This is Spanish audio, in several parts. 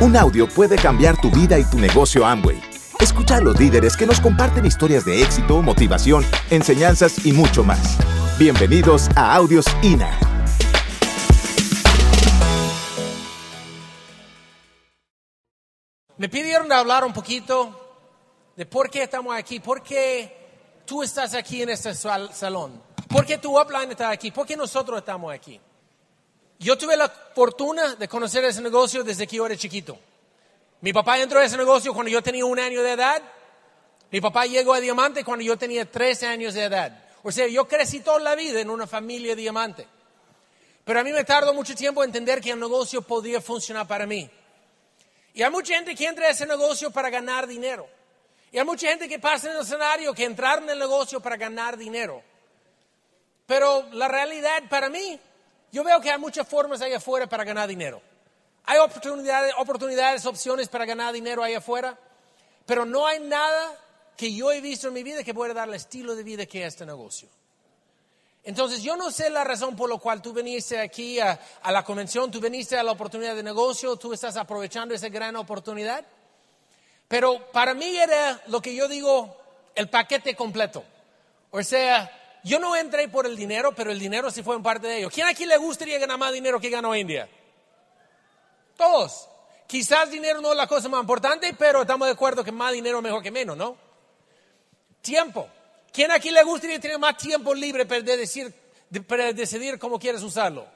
Un audio puede cambiar tu vida y tu negocio Amway. Escucha a los líderes que nos comparten historias de éxito, motivación, enseñanzas y mucho más. Bienvenidos a Audios INA. Me pidieron hablar un poquito de por qué estamos aquí, por qué tú estás aquí en este salón, por qué tu upline está aquí, por qué nosotros estamos aquí. Yo tuve la fortuna de conocer ese negocio desde que yo era chiquito. Mi papá entró a ese negocio cuando yo tenía un año de edad. Mi papá llegó a Diamante cuando yo tenía 13 años de edad. O sea, yo crecí toda la vida en una familia Diamante. Pero a mí me tardó mucho tiempo entender que el negocio podía funcionar para mí. Y hay mucha gente que entra a ese negocio para ganar dinero. Y hay mucha gente que pasa en el escenario que entraron en el negocio para ganar dinero. Pero la realidad para mí yo veo que hay muchas formas ahí afuera para ganar dinero. Hay oportunidades, opciones para ganar dinero ahí afuera, pero no hay nada que yo he visto en mi vida que pueda dar el estilo de vida que es este negocio. Entonces, yo no sé la razón por la cual tú viniste aquí a, a, la convención, tú viniste a la oportunidad de negocio, tú estás aprovechando esa gran oportunidad, pero para mí era lo que yo digo el paquete completo. O sea, yo no entré por el dinero, pero el dinero sí fue en parte de ello. ¿Quién aquí le gustaría ganar más dinero que ganó India? Todos. Quizás dinero no es la cosa más importante, pero estamos de acuerdo que más dinero mejor que menos, ¿no? Tiempo. ¿Quién aquí le gustaría tener más tiempo libre para, decir, para decidir cómo quieres usarlo?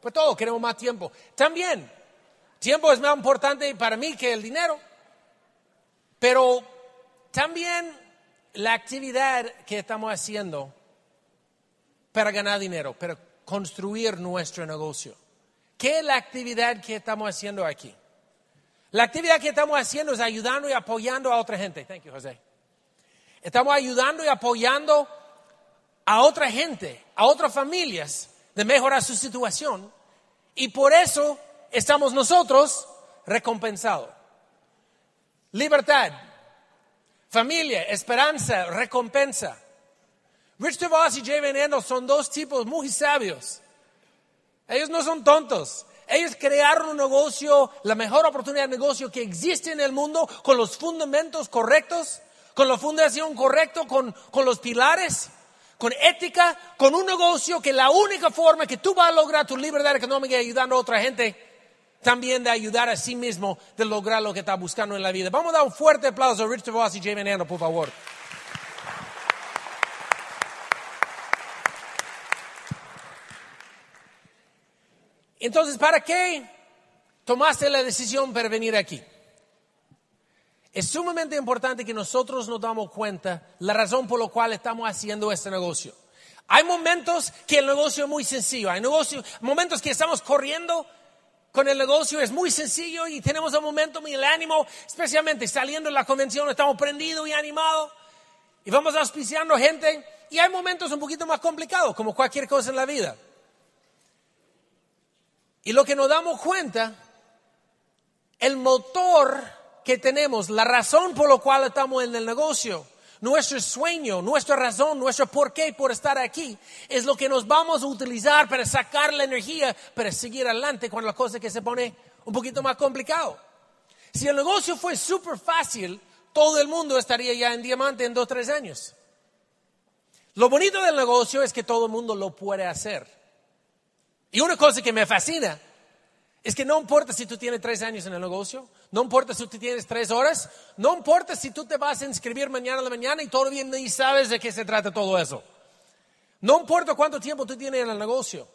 Pues todos queremos más tiempo. También, tiempo es más importante para mí que el dinero, pero también la actividad que estamos haciendo para ganar dinero, para construir nuestro negocio. ¿Qué es la actividad que estamos haciendo aquí? La actividad que estamos haciendo es ayudando y apoyando a otra gente. Thank you, José. Estamos ayudando y apoyando a otra gente, a otras familias, de mejorar su situación. Y por eso estamos nosotros recompensados. Libertad, familia, esperanza, recompensa. Rich DeVos y Jay Veneno son dos tipos muy sabios. Ellos no son tontos. Ellos crearon un negocio, la mejor oportunidad de negocio que existe en el mundo, con los fundamentos correctos, con la fundación correcta, con, con los pilares, con ética, con un negocio que la única forma que tú vas a lograr tu libertad económica y ayudando a otra gente, también de ayudar a sí mismo de lograr lo que está buscando en la vida. Vamos a dar un fuerte aplauso a Rich DeVos y Jay Veneno, por favor. Entonces, ¿para qué tomaste la decisión para venir aquí? Es sumamente importante que nosotros nos damos cuenta la razón por la cual estamos haciendo este negocio. Hay momentos que el negocio es muy sencillo, hay momentos que estamos corriendo con el negocio, es muy sencillo y tenemos un momento y el ánimo, especialmente saliendo de la convención, estamos prendidos y animados y vamos auspiciando gente y hay momentos un poquito más complicados, como cualquier cosa en la vida. Y lo que nos damos cuenta, el motor que tenemos, la razón por la cual estamos en el negocio, nuestro sueño, nuestra razón, nuestro porqué por estar aquí, es lo que nos vamos a utilizar para sacar la energía para seguir adelante con la cosa que se pone un poquito más complicado. Si el negocio fue súper fácil, todo el mundo estaría ya en diamante en dos o tres años. Lo bonito del negocio es que todo el mundo lo puede hacer. Y una cosa que me fascina es que no importa si tú tienes tres años en el negocio, no importa si tú tienes tres horas, no importa si tú te vas a inscribir mañana a la mañana y todavía ni sabes de qué se trata todo eso. No importa cuánto tiempo tú tienes en el negocio.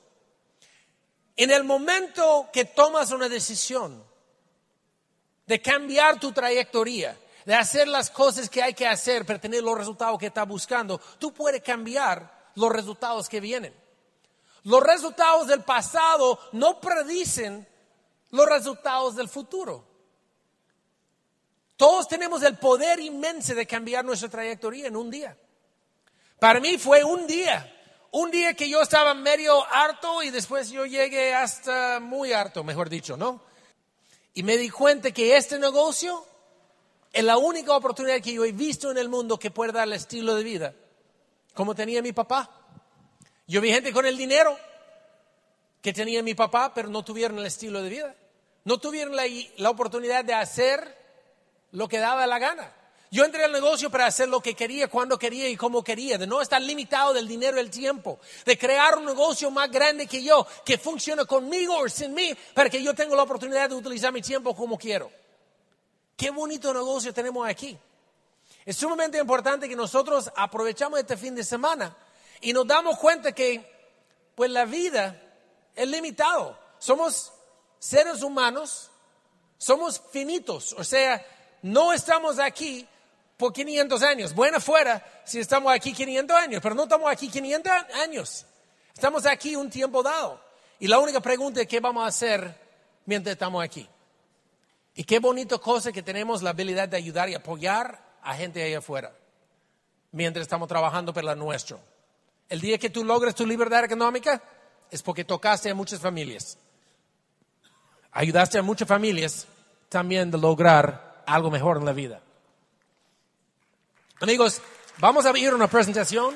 En el momento que tomas una decisión de cambiar tu trayectoria, de hacer las cosas que hay que hacer para tener los resultados que estás buscando, tú puedes cambiar los resultados que vienen. Los resultados del pasado no predicen los resultados del futuro. Todos tenemos el poder inmenso de cambiar nuestra trayectoria en un día. Para mí fue un día, un día que yo estaba medio harto y después yo llegué hasta muy harto, mejor dicho, ¿no? Y me di cuenta que este negocio es la única oportunidad que yo he visto en el mundo que puede dar el estilo de vida como tenía mi papá. Yo vi gente con el dinero que tenía mi papá, pero no tuvieron el estilo de vida. no tuvieron la, la oportunidad de hacer lo que daba la gana. Yo entré al negocio para hacer lo que quería, cuando quería y cómo quería, de no estar limitado del dinero y el tiempo, de crear un negocio más grande que yo, que funcione conmigo o sin mí, para que yo tenga la oportunidad de utilizar mi tiempo como quiero. Qué bonito negocio tenemos aquí. Es sumamente importante que nosotros aprovechamos este fin de semana y nos damos cuenta que pues la vida es limitado. Somos seres humanos, somos finitos, o sea, no estamos aquí por 500 años. Buena fuera si estamos aquí 500 años, pero no estamos aquí 500 años. Estamos aquí un tiempo dado. Y la única pregunta es qué vamos a hacer mientras estamos aquí. Y qué bonito cosa que tenemos la habilidad de ayudar y apoyar a gente allá afuera mientras estamos trabajando por la nuestro. El día que tú logres tu libertad económica es porque tocaste a muchas familias. Ayudaste a muchas familias también de lograr algo mejor en la vida. Amigos, vamos a a una presentación.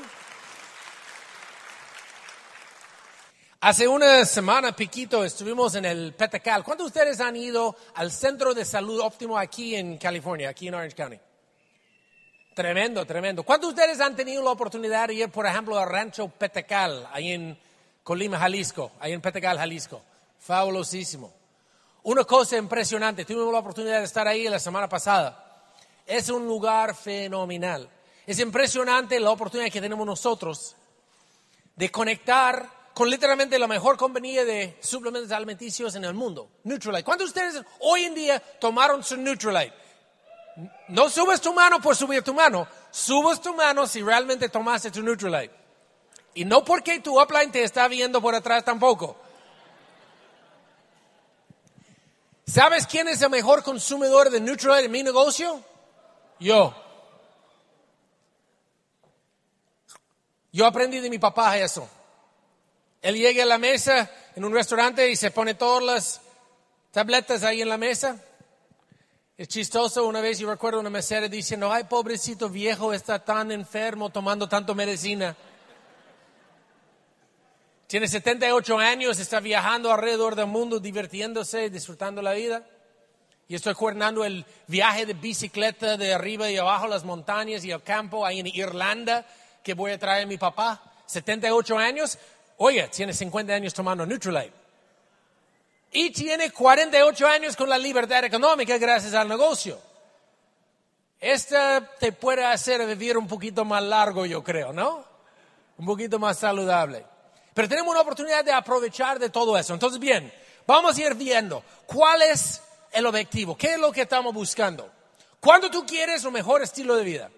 Hace una semana, Piquito, estuvimos en el Petacal. ¿Cuántos de ustedes han ido al Centro de Salud Óptimo aquí en California, aquí en Orange County? Tremendo, tremendo. ¿Cuántos de ustedes han tenido la oportunidad de ir, por ejemplo, al Rancho Petacal, ahí en Colima, Jalisco, ahí en Petacal, Jalisco? Fabulosísimo. Una cosa impresionante, tuvimos la oportunidad de estar ahí la semana pasada. Es un lugar fenomenal. Es impresionante la oportunidad que tenemos nosotros de conectar con literalmente la mejor compañía de suplementos alimenticios en el mundo, Neutralite. ¿Cuántos de ustedes hoy en día tomaron su Neutralite? No subes tu mano por subir tu mano, subes tu mano si realmente tomaste tu Neutralite. Y no porque tu upline te está viendo por atrás tampoco. ¿Sabes quién es el mejor consumidor de Neutralite en mi negocio? Yo. Yo aprendí de mi papá eso. Él llega a la mesa en un restaurante y se pone todas las tabletas ahí en la mesa. Es chistoso, una vez yo recuerdo una mesera diciendo, ay, pobrecito viejo, está tan enfermo tomando tanto medicina. Tiene 78 años, está viajando alrededor del mundo, divirtiéndose, disfrutando la vida. Y estoy coordinando el viaje de bicicleta de arriba y abajo las montañas y el campo ahí en Irlanda que voy a traer a mi papá. 78 años. Oye, tiene 50 años tomando Neutralite. Y tiene 48 años con la libertad económica gracias al negocio. Esta te puede hacer vivir un poquito más largo, yo creo, ¿no? Un poquito más saludable. Pero tenemos una oportunidad de aprovechar de todo eso. Entonces, bien, vamos a ir viendo cuál es el objetivo? ¿Qué es lo que estamos buscando? ¿Cuándo tú quieres un mejor estilo de vida?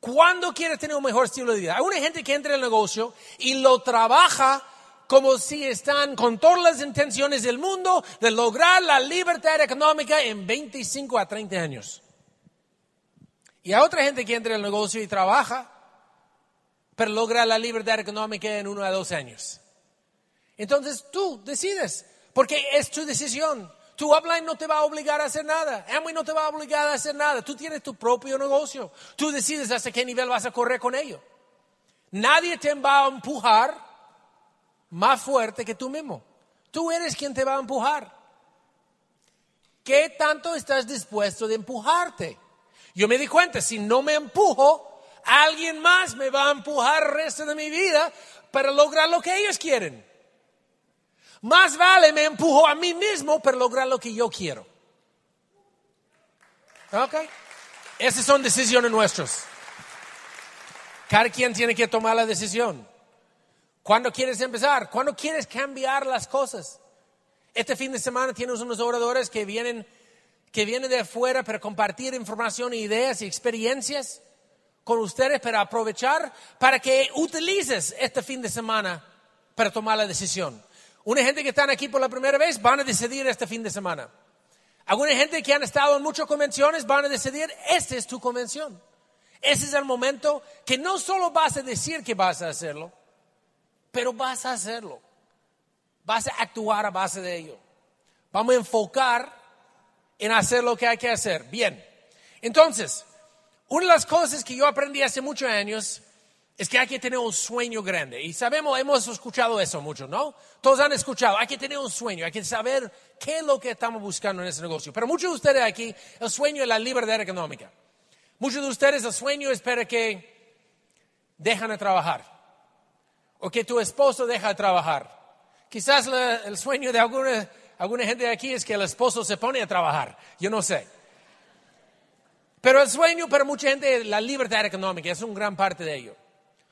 ¿Cuándo quieres tener un mejor estilo de vida? Hay una gente que entra en el negocio y lo trabaja como si están con todas las intenciones del mundo de lograr la libertad económica en 25 a 30 años. Y hay otra gente que entra en el negocio y trabaja para lograr la libertad económica en uno a dos años. Entonces tú decides, porque es tu decisión. Tu upline no te va a obligar a hacer nada. Amway no te va a obligar a hacer nada. Tú tienes tu propio negocio. Tú decides hasta qué nivel vas a correr con ello. Nadie te va a empujar más fuerte que tú mismo. Tú eres quien te va a empujar. ¿Qué tanto estás dispuesto de empujarte? Yo me di cuenta, si no me empujo, alguien más me va a empujar el resto de mi vida para lograr lo que ellos quieren. Más vale me empujo a mí mismo para lograr lo que yo quiero. ¿Ok? Esas son decisiones nuestras. Cada quien tiene que tomar la decisión. ¿Cuándo quieres empezar? ¿Cuándo quieres cambiar las cosas? Este fin de semana tienes unos oradores que vienen, que vienen de afuera para compartir información, ideas y experiencias con ustedes para aprovechar, para que utilices este fin de semana para tomar la decisión. Una gente que están aquí por la primera vez van a decidir este fin de semana. Alguna gente que han estado en muchas convenciones van a decidir, esta es tu convención. Ese es el momento que no solo vas a decir que vas a hacerlo, pero vas a hacerlo. Vas a actuar a base de ello. Vamos a enfocar en hacer lo que hay que hacer. Bien. Entonces, una de las cosas que yo aprendí hace muchos años es que hay que tener un sueño grande. Y sabemos, hemos escuchado eso mucho, ¿no? Todos han escuchado, hay que tener un sueño, hay que saber qué es lo que estamos buscando en ese negocio. Pero muchos de ustedes aquí, el sueño es la libertad económica. Muchos de ustedes, el sueño es para que dejan de trabajar. O que tu esposo deja de trabajar. Quizás el sueño de alguna, alguna gente aquí es que el esposo se pone a trabajar. Yo no sé. Pero el sueño para mucha gente, la libertad económica, es una gran parte de ello.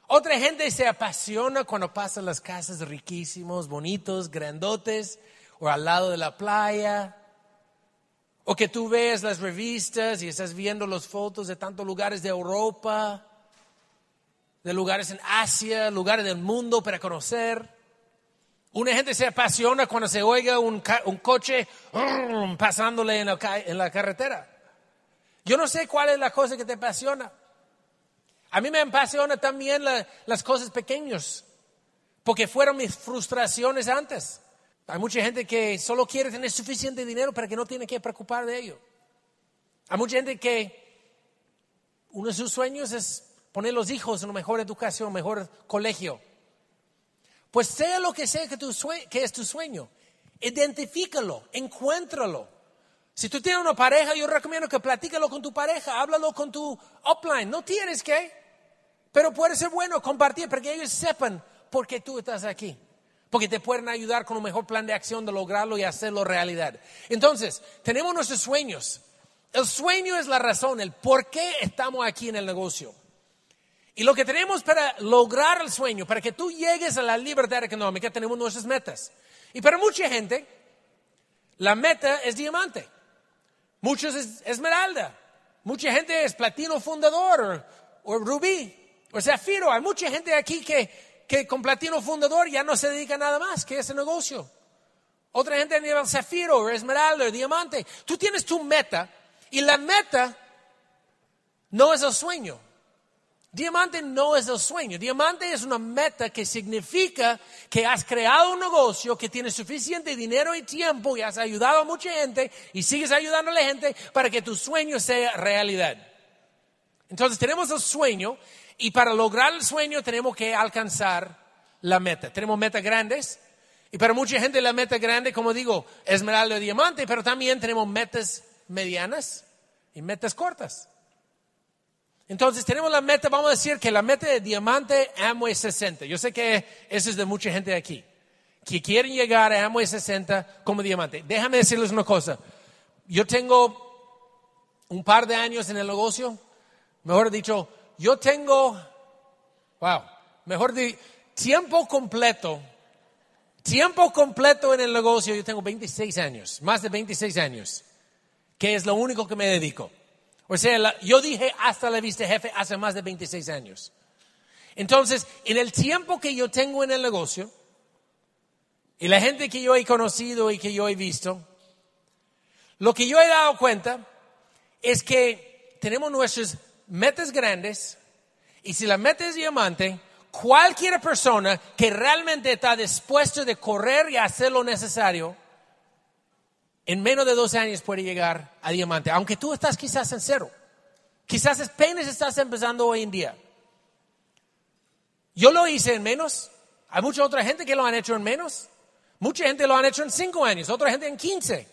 Otra gente se apasiona cuando pasan las casas riquísimos, bonitos, grandotes, o al lado de la playa. O que tú ves las revistas y estás viendo las fotos de tantos lugares de Europa, de lugares en Asia, lugares del mundo para conocer. Una gente se apasiona cuando se oiga un, coche pasándole en la carretera. Yo no sé cuál es la cosa que te apasiona. A mí me apasiona también las cosas pequeñas, porque fueron mis frustraciones antes. Hay mucha gente que solo quiere tener suficiente dinero para que no tiene que preocupar de ello. Hay mucha gente que uno de sus sueños es poner los hijos en una mejor educación, mejor colegio. Pues sea lo que sea que, tu que es tu sueño, identifícalo, encuéntralo. Si tú tienes una pareja, yo recomiendo que platícalo con tu pareja, háblalo con tu upline. No tienes que, pero puede ser bueno compartir para que ellos sepan por qué tú estás aquí. Porque te pueden ayudar con un mejor plan de acción de lograrlo y hacerlo realidad. Entonces, tenemos nuestros sueños. El sueño es la razón, el por qué estamos aquí en el negocio. Y lo que tenemos para lograr el sueño, para que tú llegues a la libertad económica, tenemos nuestras metas. Y para mucha gente, la meta es diamante. Muchos es esmeralda. Mucha gente es platino fundador o, rubí o zafiro. Hay mucha gente aquí que, que con platino fundador ya no se dedica a nada más que ese negocio. Otra gente a nivel zafiro, esmeralda, diamante. Tú tienes tu meta y la meta no es el sueño. Diamante no es el sueño, diamante es una meta que significa que has creado un negocio que tiene suficiente dinero y tiempo y has ayudado a mucha gente y sigues ayudando a la gente para que tu sueño sea realidad. Entonces tenemos el sueño y para lograr el sueño tenemos que alcanzar la meta. Tenemos metas grandes y para mucha gente la meta grande, como digo, esmeralda y diamante, pero también tenemos metas medianas y metas cortas. Entonces tenemos la meta, vamos a decir que la meta de diamante Amway 60. Yo sé que eso es de mucha gente aquí, que quieren llegar a Amway 60 como diamante. Déjame decirles una cosa. Yo tengo un par de años en el negocio, mejor dicho, yo tengo, wow, mejor dicho, tiempo completo, tiempo completo en el negocio, yo tengo 26 años, más de 26 años, que es lo único que me dedico. O sea, yo dije hasta la vista jefe hace más de 26 años. Entonces, en el tiempo que yo tengo en el negocio, y la gente que yo he conocido y que yo he visto, lo que yo he dado cuenta es que tenemos nuestras metas grandes, y si la meta es diamante, cualquier persona que realmente está dispuesto de correr y hacer lo necesario, en menos de dos años puede llegar a diamante, aunque tú estás quizás en cero. Quizás apenas estás empezando hoy en día. Yo lo hice en menos. Hay mucha otra gente que lo han hecho en menos. Mucha gente lo han hecho en cinco años, otra gente en quince.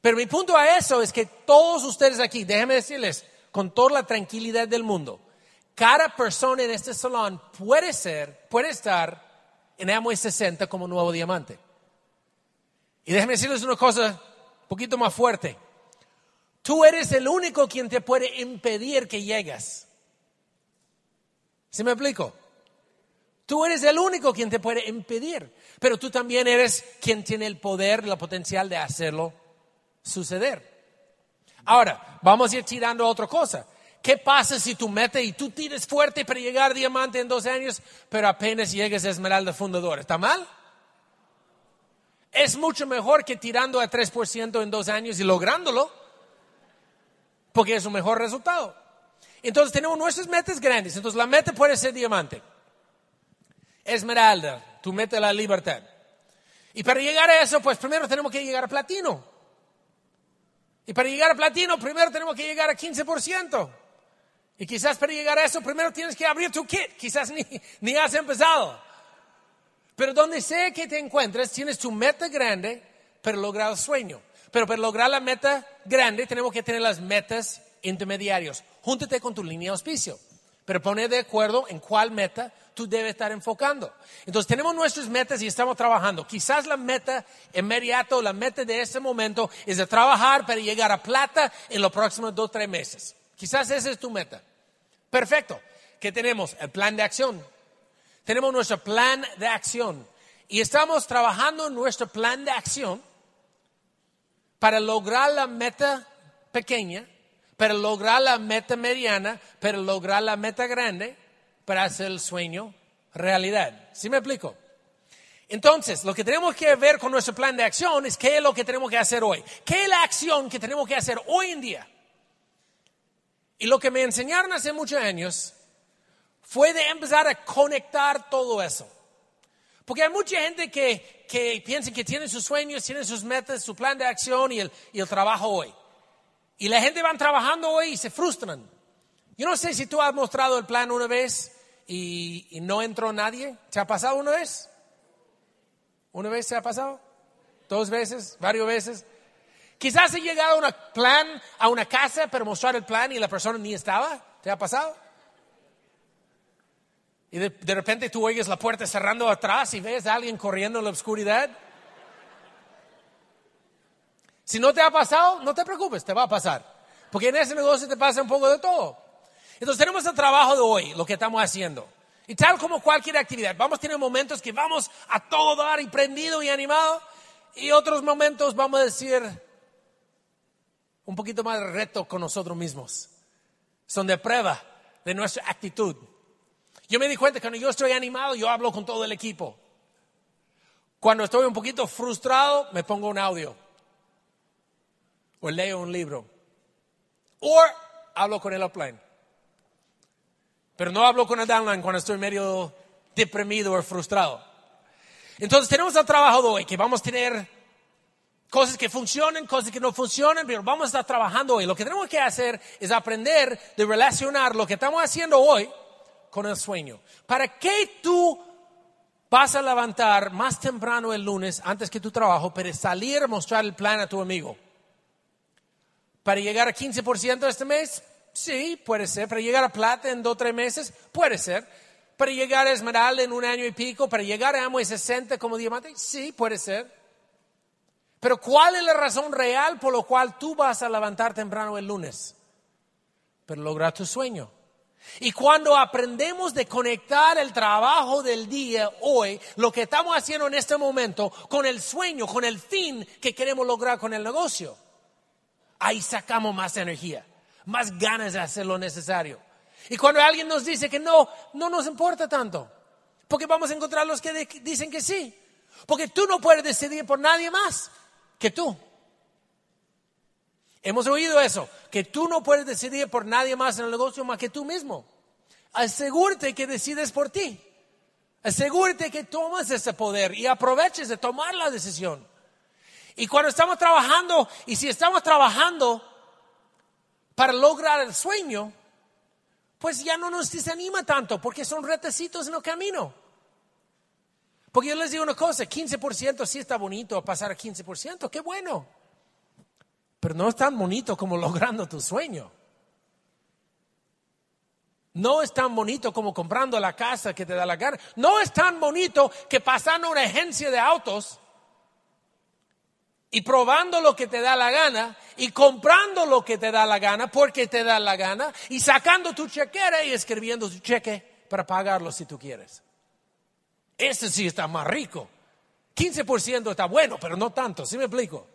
Pero mi punto a eso es que todos ustedes aquí, déjenme decirles, con toda la tranquilidad del mundo, cada persona en este salón puede ser, puede estar en Amway 60 como nuevo diamante. Y déjenme decirles una cosa poquito más fuerte. Tú eres el único quien te puede impedir que llegues. ¿Se me explico? Tú eres el único quien te puede impedir, pero tú también eres quien tiene el poder, la potencial de hacerlo suceder. Ahora, vamos a ir tirando a otra cosa. ¿Qué pasa si tú metes y tú tires fuerte para llegar diamante en dos años, pero apenas llegues a esmeralda fundador? ¿Está mal? Es mucho mejor que tirando a 3% en dos años y lográndolo, porque es un mejor resultado. Entonces tenemos nuestras metas grandes. Entonces la meta puede ser diamante, esmeralda, tu meta la libertad. Y para llegar a eso, pues primero tenemos que llegar a platino. Y para llegar a platino, primero tenemos que llegar a 15%. Y quizás para llegar a eso primero tienes que abrir tu kit. Quizás ni, ni has empezado. Pero donde sea que te encuentres, tienes tu meta grande para lograr el sueño. Pero para lograr la meta grande tenemos que tener las metas intermediarias. Júntate con tu línea de auspicio. Pero pone de acuerdo en cuál meta tú debes estar enfocando. Entonces tenemos nuestras metas y estamos trabajando. Quizás la meta inmediata o la meta de este momento es de trabajar para llegar a plata en los próximos dos o tres meses. Quizás esa es tu meta. Perfecto. ¿Qué tenemos? El plan de acción. Tenemos nuestro plan de acción. Y estamos trabajando en nuestro plan de acción para lograr la meta pequeña, para lograr la meta mediana, para lograr la meta grande, para hacer el sueño realidad. ¿Sí me explico? Entonces, lo que tenemos que ver con nuestro plan de acción es qué es lo que tenemos que hacer hoy. ¿Qué es la acción que tenemos que hacer hoy en día? Y lo que me enseñaron hace muchos años fue de empezar a conectar todo eso. Porque hay mucha gente que, que piensa que tiene sus sueños, tiene sus metas, su plan de acción y el, y el trabajo hoy. Y la gente va trabajando hoy y se frustran. Yo no sé si tú has mostrado el plan una vez y, y no entró nadie. ¿Te ha pasado una vez? ¿Una vez se ha pasado? ¿Dos veces? ¿Varias veces? Quizás he llegado a un plan, a una casa para mostrar el plan y la persona ni estaba. ¿Te ha pasado? Y de, repente tú oyes la puerta cerrando atrás y ves a alguien corriendo en la oscuridad. Si no te ha pasado, no te preocupes, te va a pasar. Porque en ese negocio te pasa un poco de todo. Entonces tenemos el trabajo de hoy, lo que estamos haciendo. Y tal como cualquier actividad, vamos a tener momentos que vamos a todo dar y prendido y animado. Y otros momentos vamos a decir, un poquito más de reto con nosotros mismos. Son de prueba de nuestra actitud. Yo me di cuenta que cuando yo estoy animado, yo hablo con todo el equipo. Cuando estoy un poquito frustrado, me pongo un audio. O leo un libro. O hablo con el upline. Pero no hablo con el downline cuando estoy medio deprimido o frustrado. Entonces tenemos el trabajo de hoy, que vamos a tener Cosas que funcionan, cosas que no funcionan, pero vamos a estar trabajando hoy. Lo que tenemos que hacer es aprender de relacionar lo que estamos haciendo hoy con el sueño. ¿Para qué tú vas a levantar más temprano el lunes antes que tu trabajo para salir a mostrar el plan a tu amigo? ¿Para llegar a 15% este mes? Sí, puede ser. ¿Para llegar a plata en dos o tres meses? Puede ser. ¿Para llegar a esmeralda en un año y pico? ¿Para llegar a amo y 60 como diamante? Sí, puede ser. Pero ¿cuál es la razón real por la cual tú vas a levantar temprano el lunes? Para lograr tu sueño. Y cuando aprendemos de conectar el trabajo del día hoy, lo que estamos haciendo en este momento, con el sueño, con el fin que queremos lograr con el negocio, ahí sacamos más energía, más ganas de hacer lo necesario. Y cuando alguien nos dice que no, no nos importa tanto, porque vamos a encontrar los que dicen que sí, porque tú no puedes decidir por nadie más que tú. Hemos oído eso, que tú no puedes decidir por nadie más en el negocio más que tú mismo. Asegúrate que decides por ti. Asegúrate que tomas ese poder y aproveches de tomar la decisión. Y cuando estamos trabajando, y si estamos trabajando para lograr el sueño, pues ya no nos desanima tanto porque son retecitos en el camino. Porque yo les digo una cosa, 15% sí está bonito pasar a 15%, qué bueno. Pero no es tan bonito como logrando tu sueño. No es tan bonito como comprando la casa que te da la gana. No es tan bonito que pasando una agencia de autos y probando lo que te da la gana y comprando lo que te da la gana porque te da la gana y sacando tu chequera y escribiendo tu cheque para pagarlo si tú quieres. Ese sí está más rico. 15% está bueno, pero no tanto, ¿sí me explico?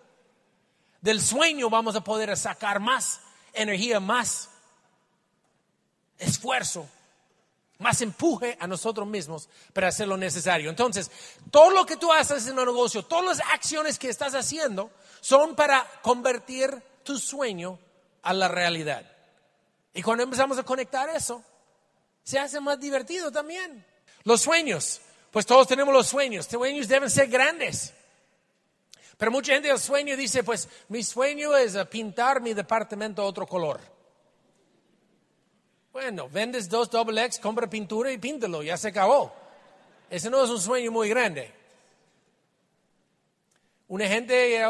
Del sueño vamos a poder sacar más energía, más esfuerzo, más empuje a nosotros mismos para hacer lo necesario. Entonces, todo lo que tú haces en el negocio, todas las acciones que estás haciendo son para convertir tu sueño a la realidad. Y cuando empezamos a conectar eso, se hace más divertido también. Los sueños. Pues todos tenemos los sueños. Sueños deben ser grandes. Pero mucha gente el sueño dice, pues mi sueño es pintar mi departamento otro color. Bueno, vendes dos doble X, compra pintura y píntalo, ya se acabó. Ese no es un sueño muy grande. Una gente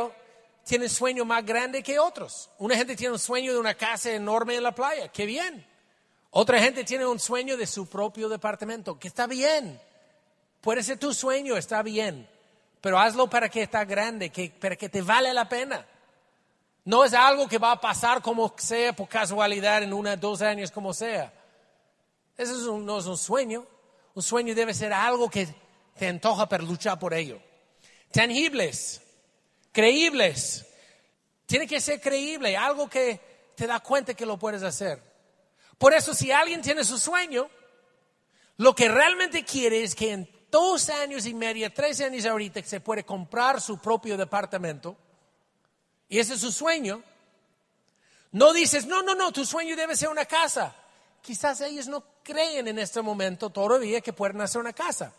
tiene sueño más grande que otros. Una gente tiene un sueño de una casa enorme en la playa, qué bien. Otra gente tiene un sueño de su propio departamento, que está bien. Puede ser tu sueño, está bien. Pero hazlo para que está grande, que, para que te vale la pena. No es algo que va a pasar como sea por casualidad en una, dos años, como sea. Eso no es un sueño. Un sueño debe ser algo que te antoja para luchar por ello. Tangibles, creíbles. Tiene que ser creíble, algo que te da cuenta que lo puedes hacer. Por eso, si alguien tiene su sueño, lo que realmente quiere es que dos años y medio, tres años ahorita, se puede comprar su propio departamento y ese es su sueño, no dices, no, no, no, tu sueño debe ser una casa. Quizás ellos no creen en este momento todavía que pueden hacer una casa.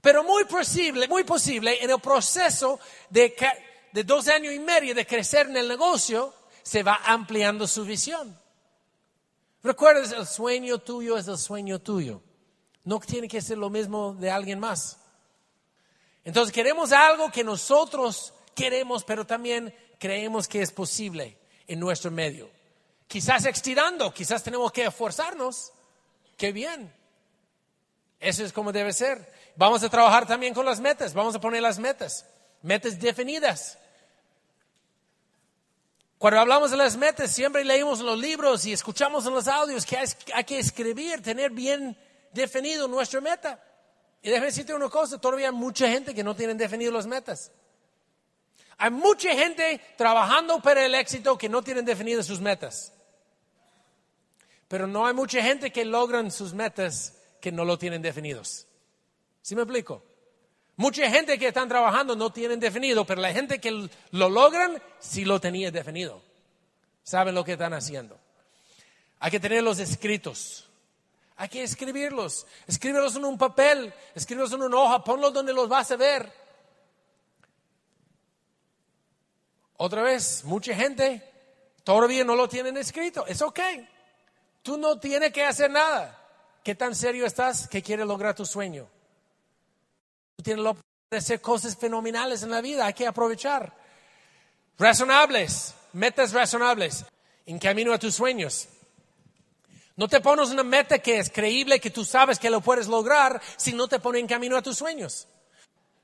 Pero muy posible, muy posible, en el proceso de, de dos años y medio de crecer en el negocio, se va ampliando su visión. Recuerda, el sueño tuyo es el sueño tuyo. No tiene que ser lo mismo de alguien más. Entonces queremos algo que nosotros queremos, pero también creemos que es posible en nuestro medio. Quizás estirando, quizás tenemos que esforzarnos. Qué bien. Eso es como debe ser. Vamos a trabajar también con las metas, vamos a poner las metas, metas definidas. Cuando hablamos de las metas, siempre leímos los libros y escuchamos en los audios que hay que escribir, tener bien definido nuestra meta. Y déjame decirte una cosa, todavía hay mucha gente que no tiene definido las metas. Hay mucha gente trabajando para el éxito que no tienen definidas sus metas. Pero no hay mucha gente que logran sus metas que no lo tienen definidos. ¿Sí me explico? Mucha gente que están trabajando no tienen definido, pero la gente que lo logran sí lo tenía definido. Saben lo que están haciendo. Hay que tenerlos escritos. Hay que escribirlos. Escríbelos en un papel, escríbelos en una hoja, ponlos donde los vas a ver. Otra vez, mucha gente todavía no lo tienen escrito. Es ok. Tú no tienes que hacer nada. ¿Qué tan serio estás que quieres lograr tu sueño? Tienes la de hacer cosas fenomenales en la vida. Hay que aprovechar. Razonables, metas razonables, en camino a tus sueños. No te pones una meta que es creíble, que tú sabes que lo puedes lograr, si no te pone en camino a tus sueños.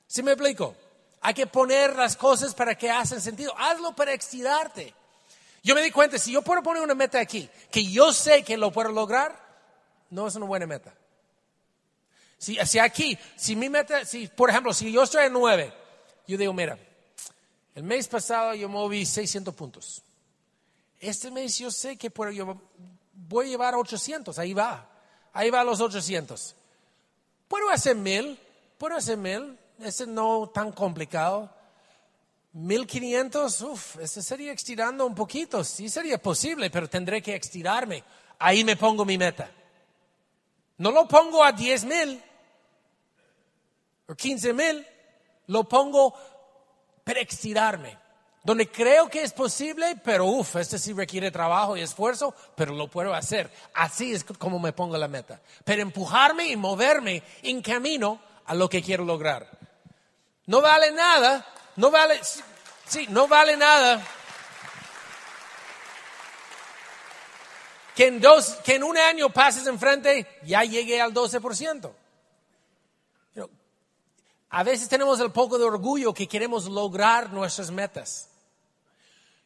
¿Sí me explico? Hay que poner las cosas para que hacen sentido. Hazlo para excitarte. Yo me di cuenta, si yo puedo poner una meta aquí, que yo sé que lo puedo lograr, no es una buena meta. Si, si aquí, si mi meta, si por ejemplo, si yo estoy en nueve, yo digo, mira, el mes pasado yo moví 600 puntos. Este mes yo sé que puedo, voy a llevar 800, ahí va, ahí va los 800. Puedo hacer mil, puedo hacer mil, ese no tan complicado. 1500, uff, ese sería estirando un poquito. Sí sería posible, pero tendré que estirarme. Ahí me pongo mi meta. No lo pongo a 10 mil o 15 mil, lo pongo para estirarme. Donde creo que es posible, pero uff, este sí requiere trabajo y esfuerzo, pero lo puedo hacer. Así es como me pongo la meta. Pero empujarme y moverme en camino a lo que quiero lograr. No vale nada, no vale, sí, no vale nada. Que en, dos, que en un año pases enfrente, ya llegué al 12%. A veces tenemos el poco de orgullo que queremos lograr nuestras metas.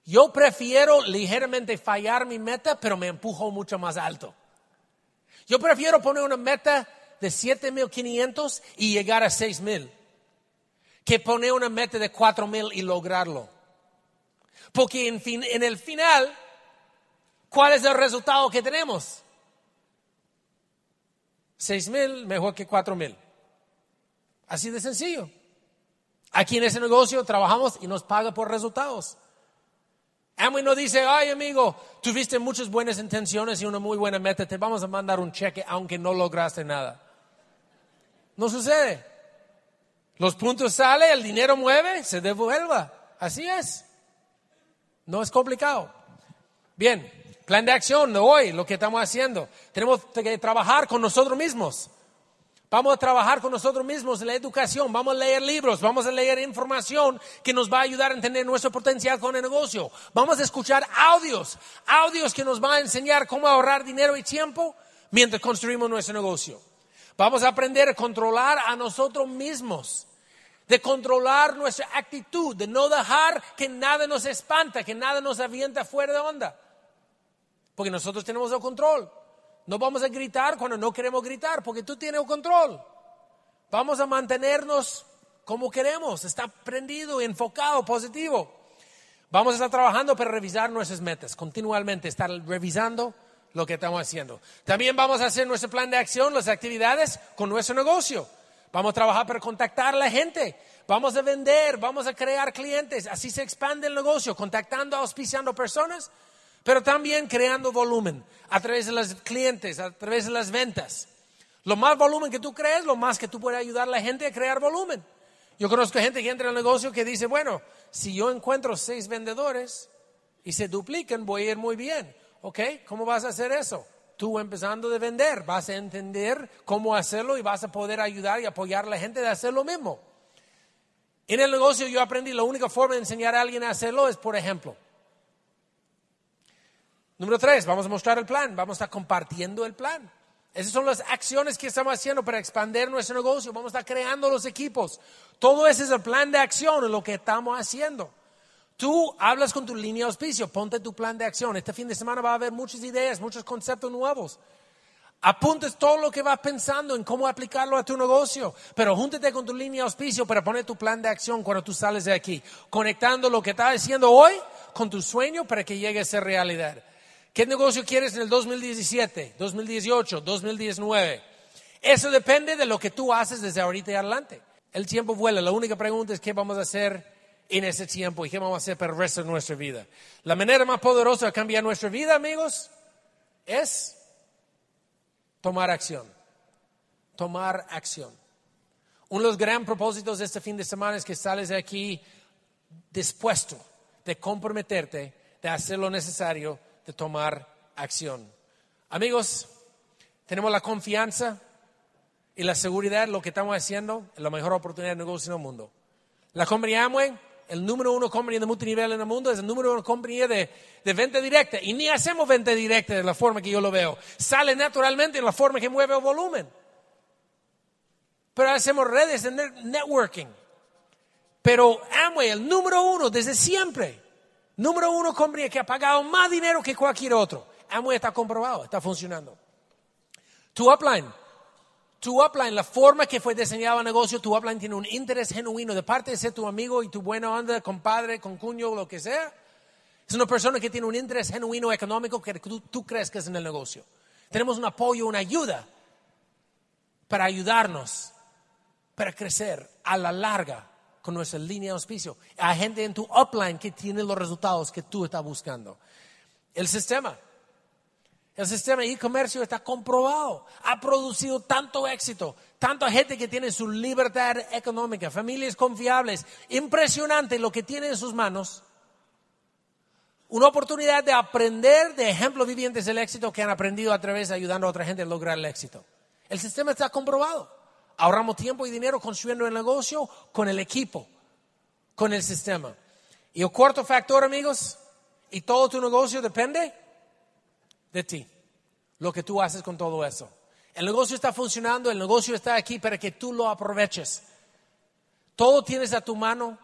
Yo prefiero ligeramente fallar mi meta, pero me empujo mucho más alto. Yo prefiero poner una meta de 7.500 y llegar a 6.000 que poner una meta de 4.000 y lograrlo. Porque en, fin, en el final, ¿cuál es el resultado que tenemos? 6.000 mejor que 4.000. Así de sencillo. Aquí en ese negocio trabajamos y nos paga por resultados. Amway no dice, ay amigo, tuviste muchas buenas intenciones y una muy buena meta, te vamos a mandar un cheque aunque no lograste nada. No sucede. Los puntos salen, el dinero mueve, se devuelva. Así es. No es complicado. Bien, Plan de acción de hoy, lo que estamos haciendo. Tenemos que trabajar con nosotros mismos. Vamos a trabajar con nosotros mismos en la educación, vamos a leer libros, vamos a leer información que nos va a ayudar a entender nuestro potencial con el negocio. Vamos a escuchar audios, audios que nos van a enseñar cómo ahorrar dinero y tiempo mientras construimos nuestro negocio. Vamos a aprender a controlar a nosotros mismos, de controlar nuestra actitud, de no dejar que nada nos espanta, que nada nos avienta fuera de onda. Porque nosotros tenemos el control. No vamos a gritar cuando no queremos gritar, porque tú tienes el control. Vamos a mantenernos como queremos, está prendido, enfocado, positivo. Vamos a estar trabajando para revisar nuestras metas, continuamente estar revisando lo que estamos haciendo. También vamos a hacer nuestro plan de acción, las actividades con nuestro negocio. Vamos a trabajar para contactar a la gente. Vamos a vender, vamos a crear clientes. Así se expande el negocio, contactando, auspiciando personas pero también creando volumen a través de los clientes, a través de las ventas. Lo más volumen que tú crees, lo más que tú puedes ayudar a la gente a crear volumen. Yo conozco gente que entra al negocio que dice, bueno, si yo encuentro seis vendedores y se duplican, voy a ir muy bien. ¿Ok? ¿Cómo vas a hacer eso? Tú empezando de vender, vas a entender cómo hacerlo y vas a poder ayudar y apoyar a la gente de hacer lo mismo. En el negocio yo aprendí, la única forma de enseñar a alguien a hacerlo es, por ejemplo, Número tres, vamos a mostrar el plan, vamos a estar compartiendo el plan. Esas son las acciones que estamos haciendo para expandir nuestro negocio. Vamos a estar creando los equipos. Todo ese es el plan de acción lo que estamos haciendo. Tú hablas con tu línea de auspicio, ponte tu plan de acción. Este fin de semana va a haber muchas ideas, muchos conceptos nuevos. Apuntes todo lo que vas pensando en cómo aplicarlo a tu negocio, pero júntate con tu línea de auspicio para poner tu plan de acción cuando tú sales de aquí, conectando lo que estás haciendo hoy con tu sueño para que llegue a ser realidad. ¿Qué negocio quieres en el 2017, 2018, 2019? Eso depende de lo que tú haces desde ahorita y adelante. El tiempo vuela. La única pregunta es qué vamos a hacer en ese tiempo y qué vamos a hacer para el resto de nuestra vida. La manera más poderosa de cambiar nuestra vida, amigos, es tomar acción. Tomar acción. Uno de los grandes propósitos de este fin de semana es que sales de aquí dispuesto de comprometerte, de hacer lo necesario de tomar acción. Amigos, tenemos la confianza y la seguridad de lo que estamos haciendo es la mejor oportunidad de negocio en el mundo. La compañía Amway, el número uno compañía de multinivel en el mundo, es el número uno compañía de, de venta directa. Y ni hacemos venta directa de la forma que yo lo veo. Sale naturalmente en la forma que mueve el volumen. Pero hacemos redes de networking. Pero Amway, el número uno desde siempre, Número uno, compañía que ha pagado más dinero que cualquier otro. Amway está comprobado, está funcionando. Tu upline, tu upline, la forma que fue diseñado el negocio, tu upline tiene un interés genuino de parte de ser tu amigo y tu buena onda, compadre, con cuño, lo que sea. Es una persona que tiene un interés genuino económico que tú, tú es en el negocio. Tenemos un apoyo, una ayuda para ayudarnos, para crecer a la larga con nuestra línea de auspicio. Hay gente en tu upline que tiene los resultados que tú estás buscando. El sistema. El sistema e-comercio está comprobado. Ha producido tanto éxito. Tanta gente que tiene su libertad económica. Familias confiables. Impresionante lo que tiene en sus manos. Una oportunidad de aprender de ejemplos vivientes del éxito que han aprendido a través de ayudando a otra gente a lograr el éxito. El sistema está comprobado. Ahorramos tiempo y dinero construyendo el negocio con el equipo, con el sistema. Y el cuarto factor, amigos, y todo tu negocio depende de ti, lo que tú haces con todo eso. El negocio está funcionando, el negocio está aquí para que tú lo aproveches. Todo tienes a tu mano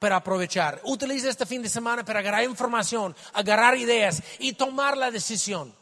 para aprovechar. Utiliza este fin de semana para agarrar información, agarrar ideas y tomar la decisión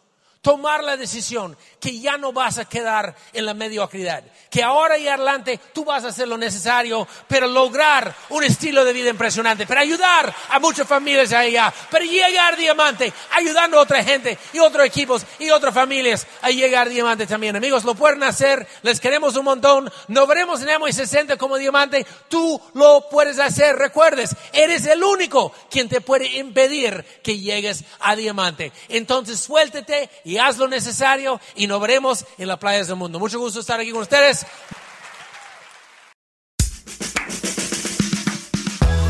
tomar la decisión que ya no vas a quedar en la mediocridad, que ahora y adelante tú vas a hacer lo necesario para lograr un estilo de vida impresionante, para ayudar a muchas familias allá, para llegar diamante, ayudando a otra gente y otros equipos y otras familias a llegar diamante también. Amigos, lo pueden hacer, les queremos un montón, no veremos en y 60 como diamante, tú lo puedes hacer, recuerdes, eres el único quien te puede impedir que llegues a diamante. Entonces suéltete y y haz lo necesario y nos veremos en las playas del mundo. Mucho gusto estar aquí con ustedes.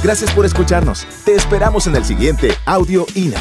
Gracias por escucharnos. Te esperamos en el siguiente Audio INA.